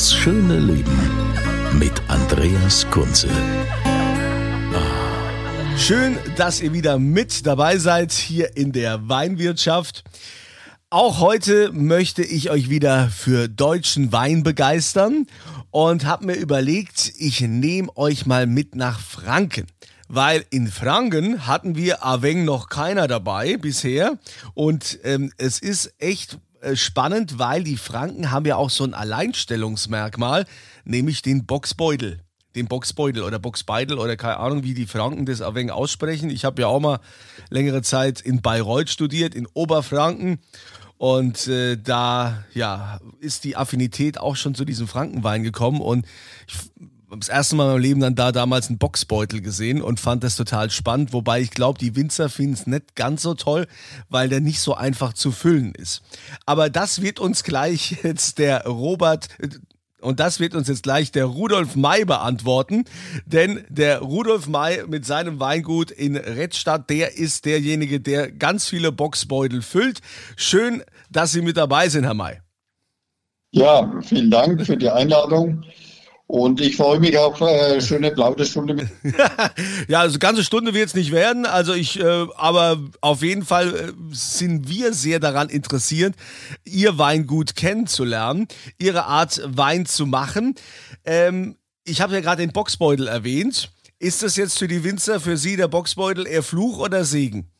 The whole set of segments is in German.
Das schöne Leben mit Andreas Kunze. Schön, dass ihr wieder mit dabei seid hier in der Weinwirtschaft. Auch heute möchte ich euch wieder für deutschen Wein begeistern und habe mir überlegt, ich nehme euch mal mit nach Franken. Weil in Franken hatten wir Aveng noch keiner dabei bisher und ähm, es ist echt spannend, weil die Franken haben ja auch so ein Alleinstellungsmerkmal, nämlich den Boxbeutel den Boxbeutel oder Boxbeidel oder keine Ahnung, wie die Franken das ein wenig aussprechen. Ich habe ja auch mal längere Zeit in Bayreuth studiert, in Oberfranken. Und äh, da ja, ist die Affinität auch schon zu diesem Frankenwein gekommen. Und ich das erste Mal in meinem Leben dann da damals einen Boxbeutel gesehen und fand das total spannend. Wobei ich glaube, die Winzer finden es nicht ganz so toll, weil der nicht so einfach zu füllen ist. Aber das wird uns gleich jetzt der Robert, und das wird uns jetzt gleich der Rudolf May beantworten, denn der Rudolf May mit seinem Weingut in Rettstadt, der ist derjenige, der ganz viele Boxbeutel füllt. Schön, dass Sie mit dabei sind, Herr May. Ja, vielen Dank für die Einladung. Und ich freue mich auf eine schöne Plaudestunde. ja, also ganze Stunde wird es nicht werden. Also ich, äh, aber auf jeden Fall äh, sind wir sehr daran interessiert, Ihr Weingut kennenzulernen, Ihre Art Wein zu machen. Ähm, ich habe ja gerade den Boxbeutel erwähnt. Ist das jetzt für die Winzer, für Sie der Boxbeutel eher Fluch oder Segen?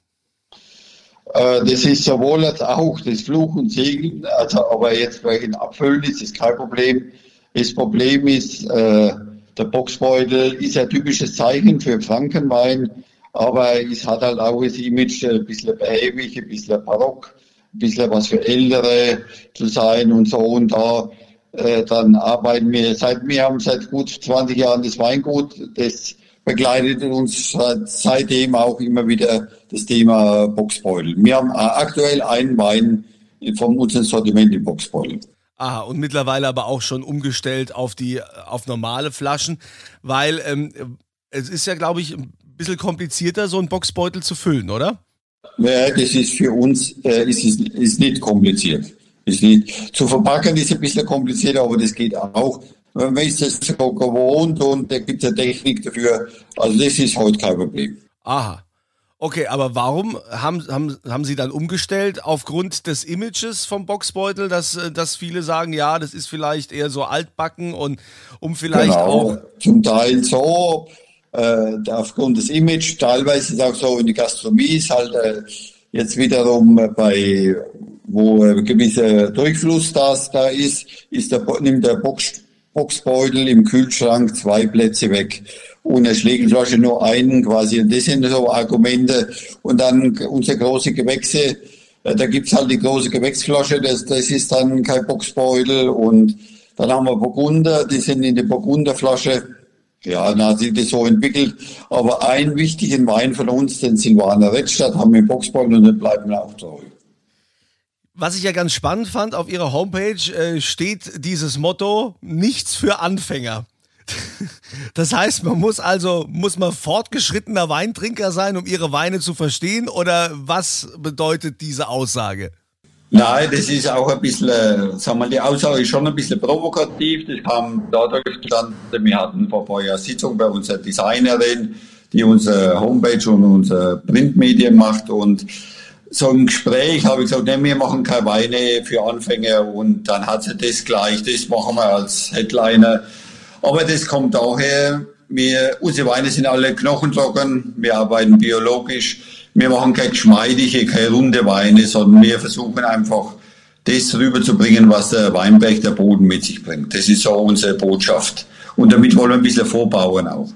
Äh, das ist sowohl als auch das Fluch und Segen. Also, aber jetzt bei den Abfüllen ist es kein Problem das Problem ist, äh, der Boxbeutel ist ein typisches Zeichen für Frankenwein, aber es hat halt auch das Image ein bisschen behäbig, ein bisschen barock, ein bisschen was für Ältere zu sein und so. Und da äh, dann arbeiten wir, seit wir haben seit gut 20 Jahren das Weingut, das begleitet uns seitdem auch immer wieder das Thema Boxbeutel. Wir haben aktuell einen Wein von unserem Sortiment im Boxbeutel. Aha, und mittlerweile aber auch schon umgestellt auf die auf normale Flaschen, weil ähm, es ist ja, glaube ich, ein bisschen komplizierter, so einen Boxbeutel zu füllen, oder? Ja, das ist für uns äh, ist, ist, nicht kompliziert. Ist nicht, zu verpacken ist ein bisschen komplizierter, aber das geht auch. Man ist das so gewohnt und da gibt es eine Technik dafür. Also das ist heute kein Problem. Aha. Okay, aber warum haben, haben, haben Sie dann umgestellt? Aufgrund des Images vom Boxbeutel, dass, äh, dass viele sagen, ja, das ist vielleicht eher so altbacken und um vielleicht genau. auch. Zum Teil so, äh, aufgrund des Images, teilweise ist es auch so in der Gastronomie, ist halt äh, jetzt wiederum bei, wo äh, gewisser Durchfluss das da ist, ist der, nimmt der Box, Boxbeutel im Kühlschrank zwei Plätze weg und eine Schlägelflasche nur einen quasi. Und das sind so Argumente. Und dann unsere große Gewächse, äh, da gibt's halt die große Gewächsflasche, das, das ist dann kein Boxbeutel. Und dann haben wir Burgunder, die sind in der Burgunderflasche. Ja, dann hat sich das so entwickelt. Aber einen wichtigen Wein von uns, den Silvaner Rettstadt, haben wir im Boxbeutel und den bleiben wir auch treu. Was ich ja ganz spannend fand, auf Ihrer Homepage äh, steht dieses Motto, nichts für Anfänger. Das heißt, man muss also, muss man fortgeschrittener Weintrinker sein, um ihre Weine zu verstehen? Oder was bedeutet diese Aussage? Nein, das ist auch ein bisschen, äh, sagen wir, die Aussage ist schon ein bisschen provokativ. Das kam dadurch zustande, wir hatten vor Jahren Sitzung bei unserer Designerin, die unsere Homepage und unsere Printmedien macht und so im Gespräch habe ich gesagt, nee, wir machen keine Weine für Anfänger und dann hat sie das gleich, das machen wir als Headliner aber das kommt daher, wir, unsere Weine sind alle knochentrocken, wir arbeiten biologisch, wir machen keine geschmeidige, keine runde Weine, sondern wir versuchen einfach das rüberzubringen, was der Weinberg, der Boden mit sich bringt. Das ist so unsere Botschaft. Und damit wollen wir ein bisschen vorbauen auch.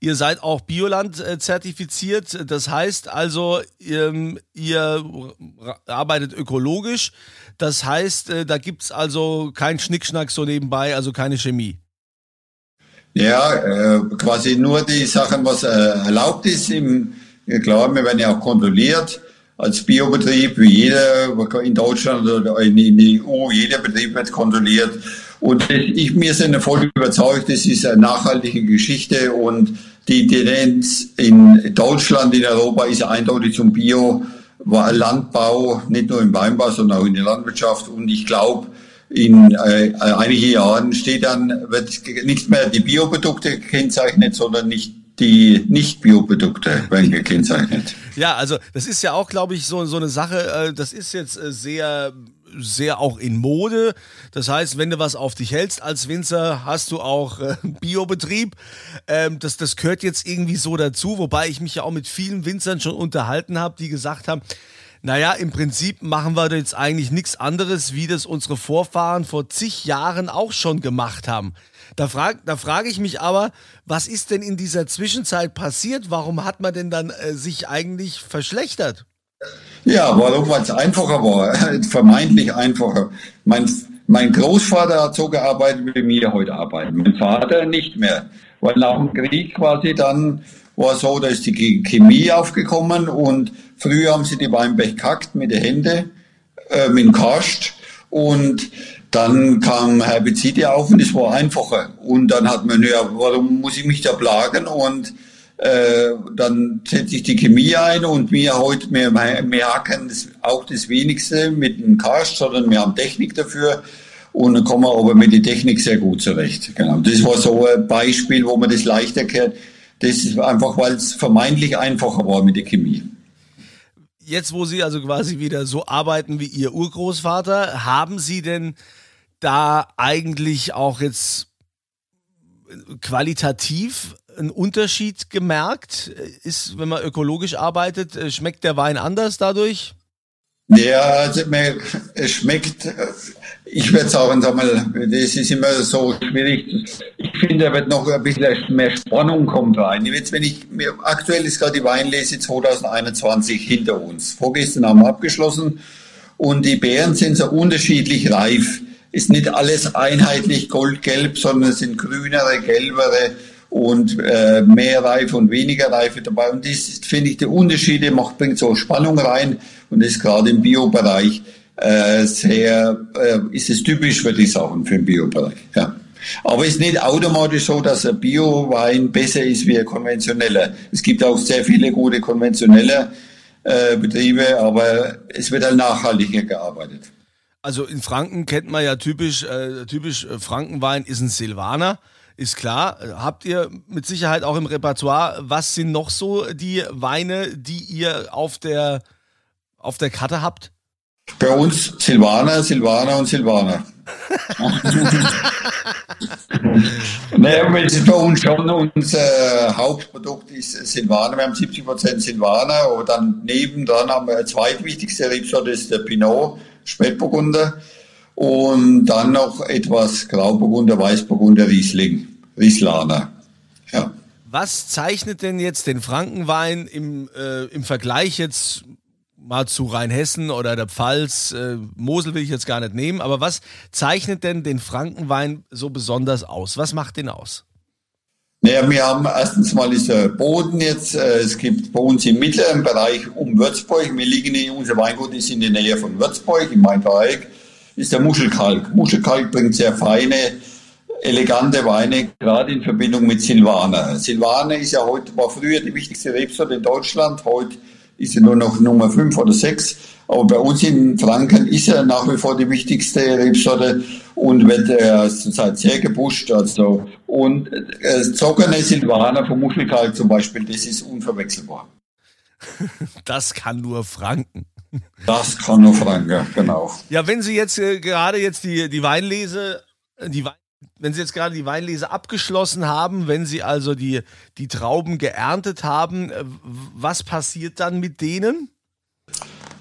Ihr seid auch Bioland äh, zertifiziert. Das heißt also, ihr, ihr arbeitet ökologisch. Das heißt, äh, da gibt es also keinen Schnickschnack so nebenbei, also keine Chemie. Ja, äh, quasi nur die Sachen, was erlaubt ist. Im, klar, wir werden ja auch kontrolliert als Biobetrieb, wie jeder in Deutschland oder in der EU, jeder Betrieb wird kontrolliert. Und ich, mir sind voll überzeugt, das ist eine nachhaltige Geschichte und die Tendenz in Deutschland, in Europa ist eindeutig zum Bio. Landbau, nicht nur im Weinbau, sondern auch in der Landwirtschaft. Und ich glaube, in äh, einigen Jahren steht dann, wird nicht mehr die Bioprodukte gekennzeichnet, sondern nicht die Nicht-Bioprodukte werden gekennzeichnet. Ja, also das ist ja auch, glaube ich, so, so eine Sache, äh, das ist jetzt äh, sehr sehr auch in Mode. Das heißt, wenn du was auf dich hältst als Winzer, hast du auch äh, Biobetrieb. Ähm, das, das gehört jetzt irgendwie so dazu, wobei ich mich ja auch mit vielen Winzern schon unterhalten habe, die gesagt haben, naja, im Prinzip machen wir jetzt eigentlich nichts anderes, wie das unsere Vorfahren vor zig Jahren auch schon gemacht haben. Da frage da frag ich mich aber, was ist denn in dieser Zwischenzeit passiert? Warum hat man denn dann äh, sich eigentlich verschlechtert? Ja, warum? Weil es einfacher war, vermeintlich einfacher. Mein, mein Großvater hat so gearbeitet, wie wir heute arbeiten. Mein Vater nicht mehr. Weil nach dem Krieg quasi dann war so, da ist die Chemie aufgekommen und früher haben sie die Weinberg kackt mit den Händen, äh, mit dem Karst und dann kam Herbizide auf und es war einfacher. Und dann hat man, ja, warum muss ich mich da plagen? Und äh, dann setze ich die Chemie ein und wir heute, wir, wir hacken das, auch das Wenigste mit dem Karst, sondern wir haben Technik dafür und dann kommen wir aber mit der Technik sehr gut zurecht. Genau. Das war so ein Beispiel, wo man das leicht erklärt. Das ist einfach, weil es vermeintlich einfacher war mit der Chemie. Jetzt, wo Sie also quasi wieder so arbeiten wie Ihr Urgroßvater, haben Sie denn da eigentlich auch jetzt qualitativ einen Unterschied gemerkt? Ist, wenn man ökologisch arbeitet, äh, schmeckt der Wein anders dadurch? Ja, also mir, es schmeckt, ich würde sagen, sag mal, das ist immer so schwierig. Ich finde, da wird noch ein bisschen mehr Spannung kommt rein. Jetzt, wenn ich, aktuell ist gerade die Weinlese 2021 hinter uns. Vorgestern haben wir abgeschlossen und die Beeren sind so unterschiedlich reif ist nicht alles einheitlich goldgelb, sondern es sind grünere, gelbere und äh, mehr Reife und weniger Reife dabei. Und das finde ich, die Unterschiede macht, bringt so Spannung rein und ist gerade im Biobereich äh, sehr, äh, ist es typisch, würde ich sagen, für den Biobereich. Ja. Aber es ist nicht automatisch so, dass ein Bio-Wein besser ist wie ein konventioneller. Es gibt auch sehr viele gute konventionelle äh, Betriebe, aber es wird halt nachhaltiger gearbeitet. Also in Franken kennt man ja typisch, äh, typisch äh, Frankenwein ist ein Silvaner, ist klar. Habt ihr mit Sicherheit auch im Repertoire, was sind noch so die Weine, die ihr auf der, auf der Karte habt? Bei uns Silvaner, Silvaner und Silvaner. naja, weil es bei uns schon unser Hauptprodukt ist Silvaner. Wir haben 70% Silvaner, aber dann nebendran haben wir zweitwichtigste Rebsorte, das ist der Pinot Spätburgunder und dann noch etwas Grauburgunder, Weißburgunder, Riesling, Rieslaner. Ja. Was zeichnet denn jetzt den Frankenwein im, äh, im Vergleich jetzt mal zu Rheinhessen oder der Pfalz, äh, Mosel will ich jetzt gar nicht nehmen, aber was zeichnet denn den Frankenwein so besonders aus? Was macht den aus? Naja, wir haben erstens mal ist der Boden jetzt, äh, es gibt bei uns im mittleren Bereich um Würzburg, wir liegen in, unser Weingut ist in der Nähe von Würzburg, im Main-Dreieck, ist der Muschelkalk. Muschelkalk bringt sehr feine, elegante Weine, gerade in Verbindung mit Silvaner. Silvaner ist ja heute, war früher die wichtigste Rebsorte in Deutschland, heute ist sie nur noch Nummer 5 oder 6. Aber bei uns in Franken ist er nach wie vor die wichtigste Rebsorte und wird äh, zurzeit sehr gepusht. Also, und äh, zockerne Silvaner vom Muschelkalk zum Beispiel, das ist unverwechselbar. Das kann nur Franken. Das kann nur Franken, genau. Ja, wenn Sie jetzt äh, gerade jetzt die, die Weinlese, die Wein wenn Sie jetzt gerade die Weinlese abgeschlossen haben, wenn Sie also die, die Trauben geerntet haben, äh, was passiert dann mit denen?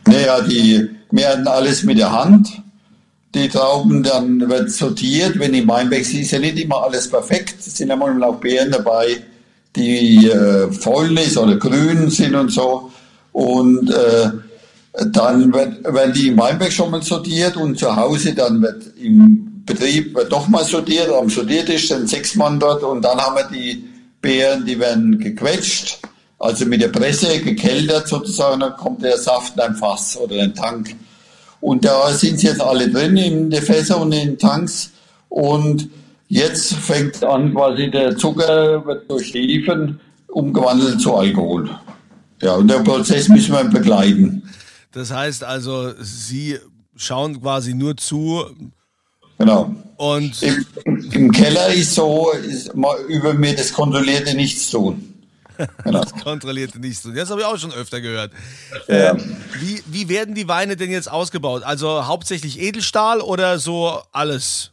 Naja, die werden alles mit der Hand. Die Trauben, dann wird sortiert. Wenn im Weinberg ist, ist ja nicht immer alles perfekt. Es sind ja manchmal auch Beeren dabei, die äh, fäulnis oder grün sind und so. Und äh, dann wird, werden die im Weinberg schon mal sortiert und zu Hause dann wird im Betrieb wird doch mal sortiert. Am Sortiertisch sind sechs Mann dort und dann haben wir die Beeren, die werden gequetscht, also mit der Presse gekeltert sozusagen, dann kommt der Saft in ein Fass oder ein Tank. Und da sind sie jetzt alle drin in den Fässer und in den Tanks. Und jetzt fängt an quasi der Zucker wird durch Hefen umgewandelt zu Alkohol. Ja, und der Prozess müssen wir begleiten. Das heißt also, Sie schauen quasi nur zu. Genau. Und Im, im Keller ist so, ist mal über mir das kontrollierte Nichtstun. Genau. das kontrollierte nicht so. Das habe ich auch schon öfter gehört. Ja. Ähm, wie, wie werden die Weine denn jetzt ausgebaut? Also hauptsächlich Edelstahl oder so alles?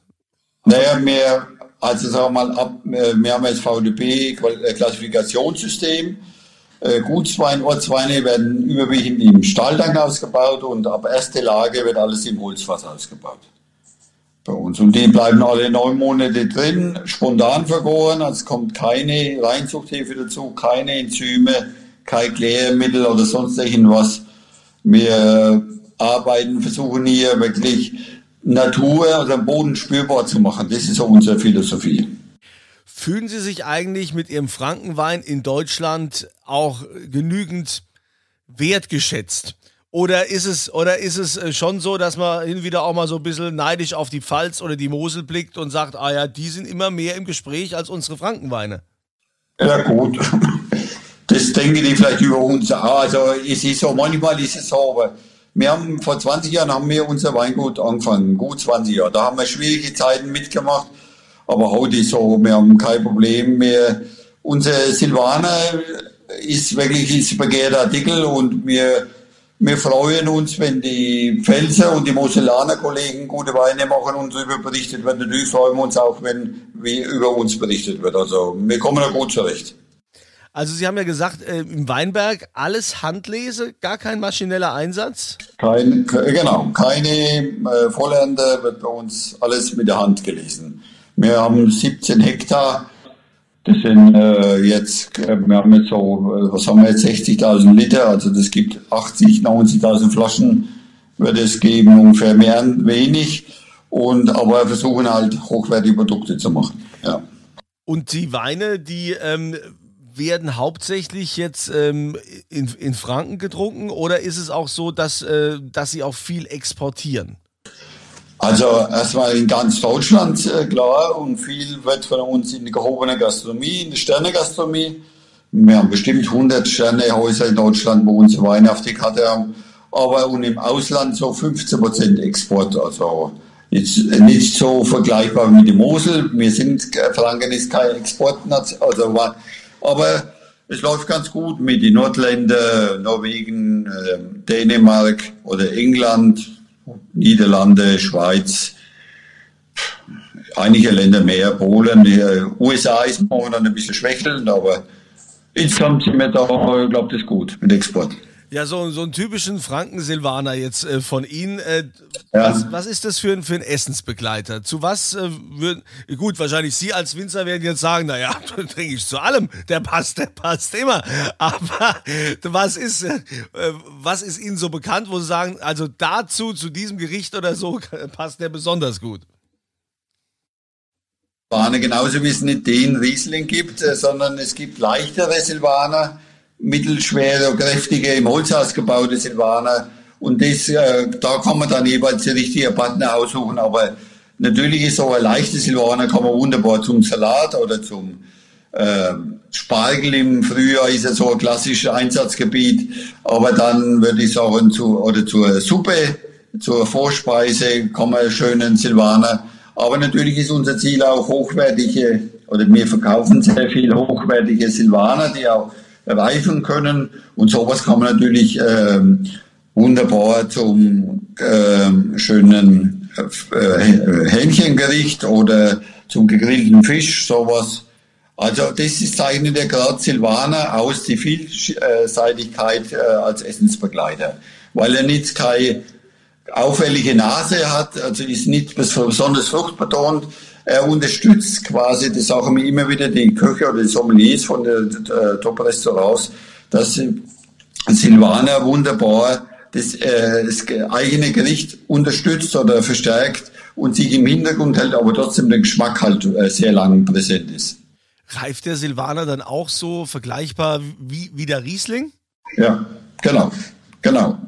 Naja, wir, also sagen wir mal, ab, äh, wir haben jetzt VDP-Klassifikationssystem. Äh, Gutswein, Ortsweine werden überwiegend im Stahltank ausgebaut und ab erste Lage wird alles im Holzfass ausgebaut. Bei uns. Und die bleiben alle neun Monate drin, spontan vergoren, also es kommt keine Reinzuchthefe dazu, keine Enzyme, kein Klärmittel oder sonst irgendwas. Wir arbeiten, versuchen hier wirklich Natur, also den Boden spürbar zu machen. Das ist so unsere Philosophie. Fühlen Sie sich eigentlich mit Ihrem Frankenwein in Deutschland auch genügend wertgeschätzt? Oder ist es, oder ist es äh, schon so, dass man hin und wieder auch mal so ein bisschen neidisch auf die Pfalz oder die Mosel blickt und sagt, ah ja, die sind immer mehr im Gespräch als unsere Frankenweine? Ja, gut. Das denken die vielleicht über uns. Also, es ist so, manchmal ist es so, aber wir haben vor 20 Jahren haben wir unser Weingut angefangen, gut 20 Jahre. Da haben wir schwierige Zeiten mitgemacht, aber heute ist so, wir haben kein Problem mehr. Unser Silvaner ist wirklich ist begehrter Artikel und wir wir freuen uns, wenn die Pfälzer und die Mosellaner Kollegen gute Weine machen und darüber berichtet wird. Natürlich freuen wir uns auch, wenn wie über uns berichtet wird. Also wir kommen da gut zurecht. Also Sie haben ja gesagt, äh, im Weinberg alles Handlese, gar kein maschineller Einsatz? Kein, genau, keine äh, Vollernte, wird bei uns alles mit der Hand gelesen. Wir haben 17 Hektar das sind äh, jetzt, äh, wir haben jetzt so, äh, was haben wir jetzt, 60.000 Liter, also das gibt 80, 90.000 Flaschen, wird es geben, ungefähr mehr, wenig. Und, aber wir versuchen halt hochwertige Produkte zu machen. Ja. Und die Weine, die ähm, werden hauptsächlich jetzt ähm, in, in Franken getrunken oder ist es auch so, dass, äh, dass sie auch viel exportieren? Also erstmal in ganz Deutschland äh, klar und viel wird von uns in die gehobene Gastronomie, in die Sternegastronomie. Wir haben bestimmt 100 Sternehäuser in Deutschland, wo unsere Weine auf die Karte haben. Aber und im Ausland so 15 Prozent Export. Also jetzt nicht so vergleichbar mit dem Mosel. Wir sind, Franken ist kein Exportnation, also, aber es läuft ganz gut mit den Nordländern, Norwegen, äh, Dänemark oder England, Niederlande, Schweiz, einige Länder mehr, Polen, USA ist momentan ein bisschen schwächelnd, aber insgesamt sind wir da, glaube ich, gut mit Export. Ja, so, so einen typischen Franken-Silvaner jetzt äh, von Ihnen. Äh, ja. was, was ist das für ein, für ein Essensbegleiter? Zu was äh, würden, gut, wahrscheinlich Sie als Winzer werden jetzt sagen, naja, trinke ich zu allem, der passt, der passt immer. Aber was ist, äh, was ist Ihnen so bekannt, wo Sie sagen, also dazu, zu diesem Gericht oder so, passt der besonders gut? Silvaner, genauso wie es nicht den Riesling gibt, äh, sondern es gibt leichtere Silvaner mittelschwere, kräftige, im Holzhaus gebaute Silvaner. Und das, äh, da kann man dann jeweils die richtige Partner aussuchen. Aber natürlich ist so ein leichtes Silvaner, kann man wunderbar zum Salat oder zum äh, Spargel im Frühjahr ist ja so ein klassisches Einsatzgebiet. Aber dann würde ich sagen, zu, oder zur Suppe, zur Vorspeise kann man einen schönen Silvaner. Aber natürlich ist unser Ziel auch hochwertige, oder wir verkaufen sehr viel hochwertige Silvaner, die auch reifen können. Und sowas kann man natürlich ähm, wunderbar zum ähm, schönen äh, Hähnchengericht oder zum gegrillten Fisch, sowas. Also das ist zeichnet der Grad Silvaner aus, die Vielseitigkeit äh, als Essensbegleiter. weil er nicht keine auffällige Nase hat, also ist nicht besonders fruchtbetont. Er unterstützt quasi, das sagen mir immer wieder die Köche oder die Sommeliers von den Top-Restaurants, dass Silvaner wunderbar das, äh, das eigene Gericht unterstützt oder verstärkt und sich im Hintergrund hält, aber trotzdem der Geschmack halt äh, sehr lang präsent ist. Reift der Silvaner dann auch so vergleichbar wie, wie der Riesling? Ja, genau, genau.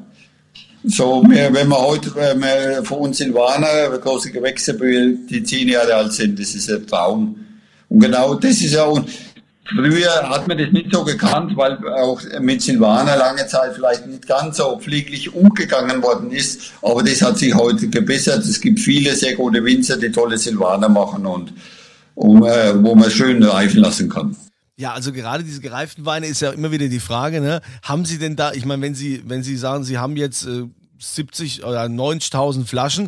So, wir, wenn wir heute wir von uns Silvaner, große Gewächse, die zehn Jahre alt sind, das ist ein Traum. Und genau das ist ja, und Früher hat man das nicht so gekannt, weil auch mit Silvaner lange Zeit vielleicht nicht ganz so pfleglich umgegangen worden ist. Aber das hat sich heute gebessert. Es gibt viele sehr gute Winzer, die tolle Silvaner machen und um, äh, wo man schön reifen lassen kann. Ja, also gerade diese gereiften Weine ist ja immer wieder die Frage, ne? Haben Sie denn da, ich meine, wenn Sie, wenn Sie sagen, Sie haben jetzt äh, 70 oder 90.000 Flaschen,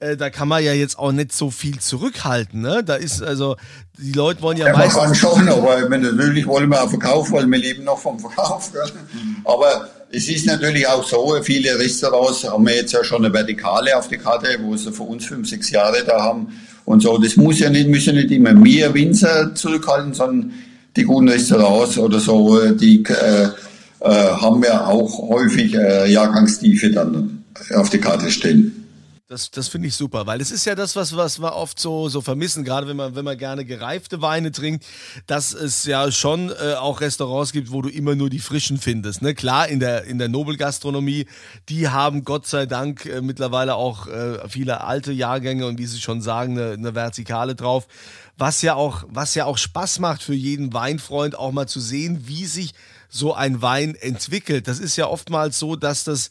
äh, da kann man ja jetzt auch nicht so viel zurückhalten. Ne? Da ist also, die Leute wollen ja, ja meistens... Man kann schon, aber natürlich wollen wir auch Verkauf, weil wir leben noch vom Verkauf. Mhm. Aber es ist natürlich auch so, viele Restaurants haben wir jetzt ja schon eine Vertikale auf der Karte, wo sie für uns fünf, sechs Jahre da haben und so. Das muss ja nicht, müssen nicht immer mehr Winzer zurückhalten, sondern die guten Restaurants oder so, die äh, äh, haben wir auch häufig äh, Jahrgangstiefe dann auf die Karte stellen. Das, das finde ich super, weil es ist ja das, was, was wir oft so, so vermissen, gerade wenn man, wenn man gerne gereifte Weine trinkt, dass es ja schon äh, auch Restaurants gibt, wo du immer nur die frischen findest. Ne? Klar, in der, in der Nobelgastronomie, die haben Gott sei Dank äh, mittlerweile auch äh, viele alte Jahrgänge und wie sie schon sagen, eine, eine Vertikale drauf. Was ja, auch, was ja auch Spaß macht für jeden Weinfreund, auch mal zu sehen, wie sich so ein Wein entwickelt. Das ist ja oftmals so, dass das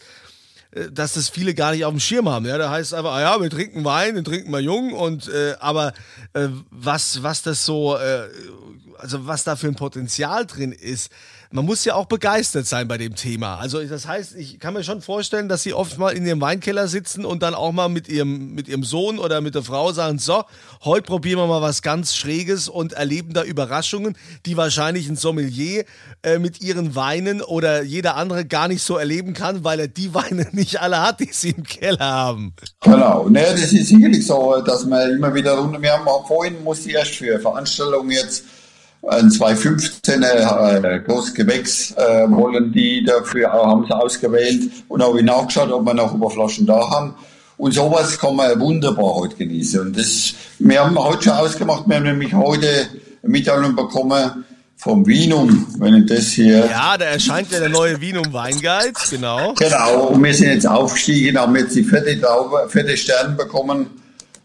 dass das viele gar nicht auf dem Schirm haben. Ja, da heißt es einfach, ah ja, wir trinken Wein, den trinken wir jung und äh, aber äh, was was das so äh, also was da für ein Potenzial drin ist, man muss ja auch begeistert sein bei dem Thema. Also das heißt, ich kann mir schon vorstellen, dass sie oft mal in ihrem Weinkeller sitzen und dann auch mal mit ihrem, mit ihrem Sohn oder mit der Frau sagen, so, heute probieren wir mal was ganz Schräges und erleben da Überraschungen, die wahrscheinlich ein Sommelier äh, mit ihren Weinen oder jeder andere gar nicht so erleben kann, weil er die Weine nicht alle hat, die sie im Keller haben. Genau, ne, das ist sicherlich so, dass man immer wieder runter, wir haben vorhin musste ich erst für Veranstaltungen jetzt ein 215er äh, Großgewächs äh, wollen die dafür, haben sie ausgewählt und habe ich nachgeschaut, ob wir noch Überflaschen da haben. Und sowas kann man wunderbar heute genießen. Und das, wir haben heute schon ausgemacht, wir haben nämlich heute Mitteilung bekommen vom Vinum, wenn ich das hier. Ja, da erscheint ja der neue Vinum Weinguide, genau. Genau, und wir sind jetzt aufgestiegen, haben jetzt die vierte, Traube, vierte Stern bekommen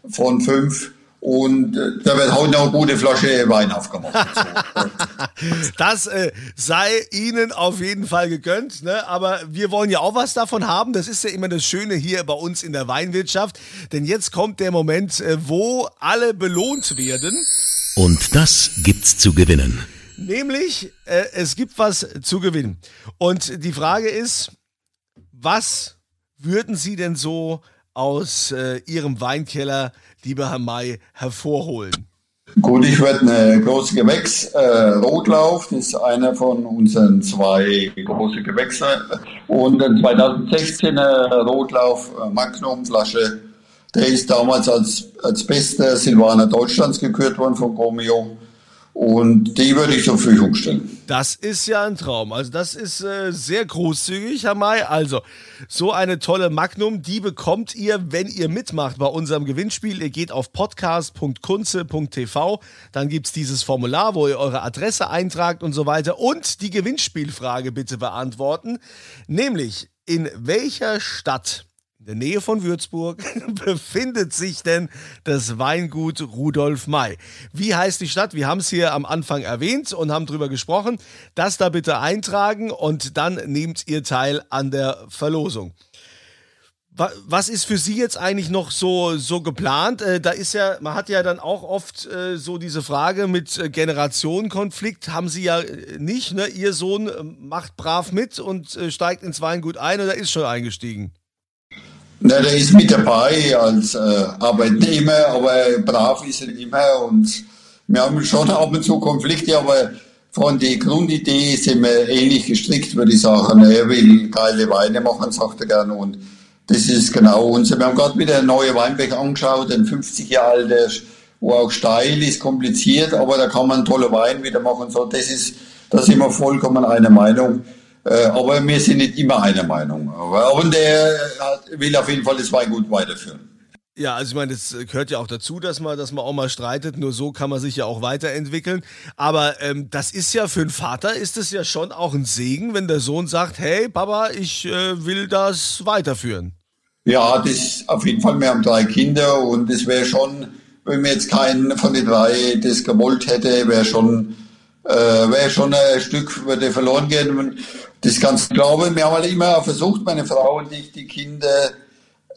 von fünf. Und äh, da wird heute noch eine gute Flasche Wein aufgemacht. das äh, sei Ihnen auf jeden Fall gegönnt. Ne? Aber wir wollen ja auch was davon haben. Das ist ja immer das Schöne hier bei uns in der Weinwirtschaft. Denn jetzt kommt der Moment, äh, wo alle belohnt werden. Und das gibt's zu gewinnen. Nämlich, äh, es gibt was zu gewinnen. Und die Frage ist, was würden Sie denn so aus äh, Ihrem Weinkeller lieber Herr May, hervorholen? Gut, ich werde eine große Gewächs, äh, Rotlauf, das ist einer von unseren zwei großen Gewächse. Und ein 2016er Rotlauf äh, Magnum Flasche, der ist damals als, als bester Silvaner Deutschlands gekürt worden von Romeo. Und die würde ich zur Verfügung stellen. Das ist ja ein Traum. Also das ist äh, sehr großzügig, Herr May. Also so eine tolle Magnum, die bekommt ihr, wenn ihr mitmacht bei unserem Gewinnspiel. Ihr geht auf podcast.kunze.tv, dann gibt es dieses Formular, wo ihr eure Adresse eintragt und so weiter und die Gewinnspielfrage bitte beantworten. Nämlich, in welcher Stadt der Nähe von Würzburg befindet sich denn das Weingut Rudolf May. Wie heißt die Stadt? Wir haben es hier am Anfang erwähnt und haben darüber gesprochen. Das da bitte eintragen und dann nehmt ihr teil an der Verlosung. Was ist für Sie jetzt eigentlich noch so, so geplant? Äh, da ist ja, man hat ja dann auch oft äh, so diese Frage mit äh, Generationenkonflikt. Haben Sie ja nicht, ne? Ihr Sohn macht brav mit und steigt ins Weingut ein oder ist schon eingestiegen? Na, der ist mit dabei als äh, Arbeitnehmer, aber brav ist er immer und wir haben schon ab und zu Konflikte, aber von der Grundidee sind wir ähnlich gestrickt, würde ich sagen. Er will geile Weine machen, sagt er gerne. Und das ist genau unser. Wir haben gerade wieder einen neuen Weinberg angeschaut, ein 50 Jahre alter, wo auch steil ist, kompliziert, aber da kann man tolle Wein wieder machen. So, das ist, da sind wir vollkommen einer Meinung. Äh, aber wir sind nicht immer einer Meinung. Und er will auf jeden Fall das Weingut weiterführen. Ja, also ich meine, das gehört ja auch dazu, dass man, dass man auch mal streitet. Nur so kann man sich ja auch weiterentwickeln. Aber ähm, das ist ja für einen Vater ist es ja schon auch ein Segen, wenn der Sohn sagt, hey Papa, ich äh, will das weiterführen. Ja, das auf jeden Fall. Wir haben drei Kinder und es wäre schon, wenn mir jetzt keinen von den drei das gewollt hätte, wäre schon, äh, wäre schon ein Stück würde verloren gehen. Das ganz glaube. Wir haben halt immer versucht, meine Frau und ich, die Kinder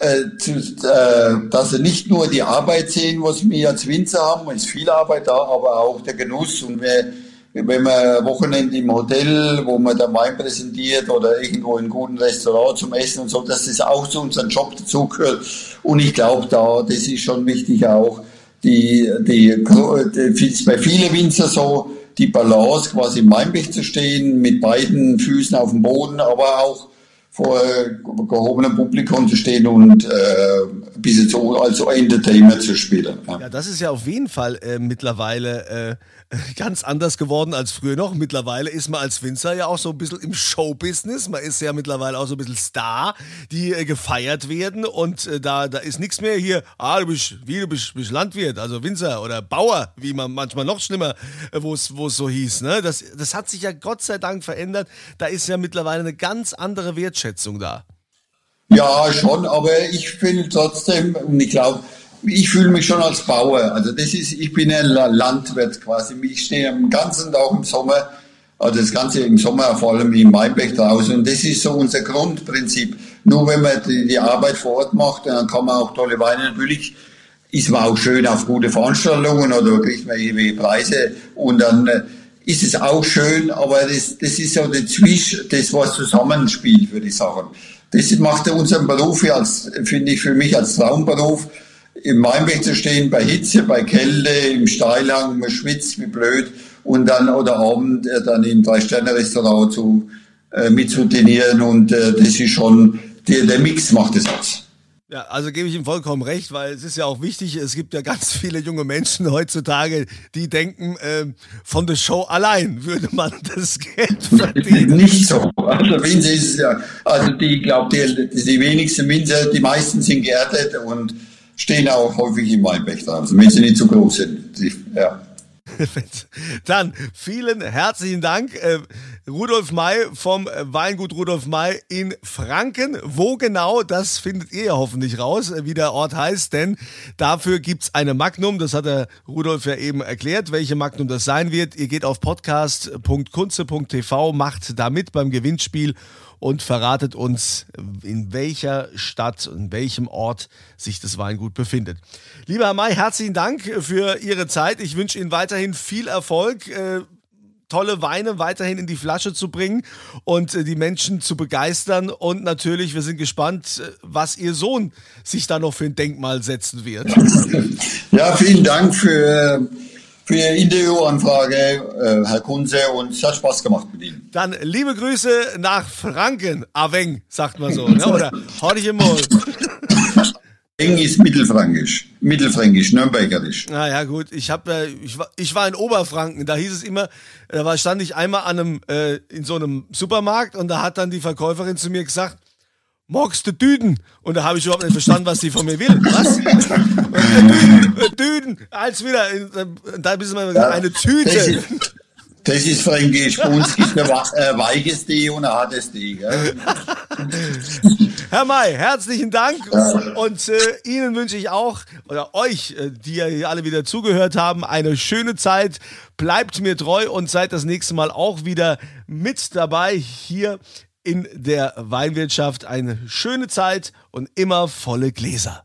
äh, zu, äh, dass sie nicht nur die Arbeit sehen, was wir als Winzer haben, es ist viel Arbeit da, aber auch der Genuss. Und wir, wenn man Wochenende im Hotel, wo man dann Wein präsentiert oder irgendwo in einem guten Restaurant zum Essen und so, dass das auch zu unserem Job dazugehört. Und ich glaube da, das ist schon wichtig auch, die, die, die bei vielen Winzer so, die Balance quasi im Weinberg zu stehen, mit beiden Füßen auf dem Boden, aber auch vor gehobenem Publikum zu stehen und äh, ein bisschen so als Entertainer zu spielen. Ja. ja. das ist ja auf jeden Fall äh, mittlerweile äh, ganz anders geworden als früher noch. Mittlerweile ist man als Winzer ja auch so ein bisschen im Showbusiness. Man ist ja mittlerweile auch so ein bisschen Star, die äh, gefeiert werden und äh, da, da ist nichts mehr hier, ah, du bist, wie, du bist, bist Landwirt, also Winzer oder Bauer, wie man manchmal noch schlimmer, äh, wo es so hieß. Ne? Das, das hat sich ja Gott sei Dank verändert. Da ist ja mittlerweile eine ganz andere Wertschätzung Wertschätzung da. Ja, schon, aber ich finde trotzdem, und ich glaube, ich fühle mich schon als Bauer. Also das ist, ich bin ein Landwirt quasi. Ich stehe am ganzen Tag im Sommer, also das ganze im Sommer vor allem im Weinberg draußen. Und das ist so unser Grundprinzip. Nur wenn man die, die Arbeit vor Ort macht, dann kann man auch tolle Weine. Natürlich ist man auch schön auf gute Veranstaltungen oder kriegt man irgendwie Preise und dann äh, ist es auch schön, aber das, das ist so der Zwisch, das was zusammenspielt, würde ich sagen. Das macht unseren Beruf ja als, finde ich für mich als Traumberuf, im Weinberg zu stehen, bei Hitze, bei Kälte, im Steilhang, man schwitzt wie blöd und dann oder Abend äh, dann im Drei-Sterne-Restaurant zu, äh, mitzudenieren und äh, das ist schon, der, der Mix macht es aus. Ja, also gebe ich ihm vollkommen recht, weil es ist ja auch wichtig, es gibt ja ganz viele junge Menschen heutzutage, die denken, äh, von der Show allein würde man das Geld verdienen. Nicht so. Also Winzer ist ja, also die, glaube die, die wenigsten Winzer, die meisten sind geerdet und stehen auch häufig im Weinberg dran, also wenn sie nicht zu groß sind. Die, ja. Dann vielen herzlichen Dank, äh, Rudolf May vom Weingut Rudolf May in Franken. Wo genau, das findet ihr ja hoffentlich raus, äh, wie der Ort heißt, denn dafür gibt es eine Magnum, das hat der Rudolf ja eben erklärt, welche Magnum das sein wird. Ihr geht auf podcast.kunze.tv, macht da mit beim Gewinnspiel und verratet uns, in welcher Stadt, in welchem Ort sich das Weingut befindet. Lieber Herr May, herzlichen Dank für Ihre Zeit. Ich wünsche Ihnen weiterhin viel Erfolg. Tolle Weine weiterhin in die Flasche zu bringen und äh, die Menschen zu begeistern. Und natürlich, wir sind gespannt, äh, was Ihr Sohn sich da noch für ein Denkmal setzen wird. Ja, vielen Dank für für Ihre Interviewanfrage, äh, Herr Kunze, und es hat Spaß gemacht mit Ihnen. Dann liebe Grüße nach Franken, Aveng, sagt man so, ne? oder Hordige Moll. Eng ist mittelfränkisch, mittelfränkisch, nürnbergerisch. Na ja, gut. Ich, hab, äh, ich, war, ich war in Oberfranken, da hieß es immer, da war, stand ich einmal an einem, äh, in so einem Supermarkt und da hat dann die Verkäuferin zu mir gesagt, magst du Düden? Und da habe ich überhaupt nicht verstanden, was sie von mir will. Was? Düden, Düden, als wieder. Da bist du mal ja, eine Tüte. Das ist, das ist fränkisch. Bei uns gibt es ein weiches D und ein hartes D. Gell? Herr May, herzlichen Dank. Und äh, Ihnen wünsche ich auch, oder euch, äh, die ja alle wieder zugehört haben, eine schöne Zeit. Bleibt mir treu und seid das nächste Mal auch wieder mit dabei hier in der Weinwirtschaft. Eine schöne Zeit und immer volle Gläser.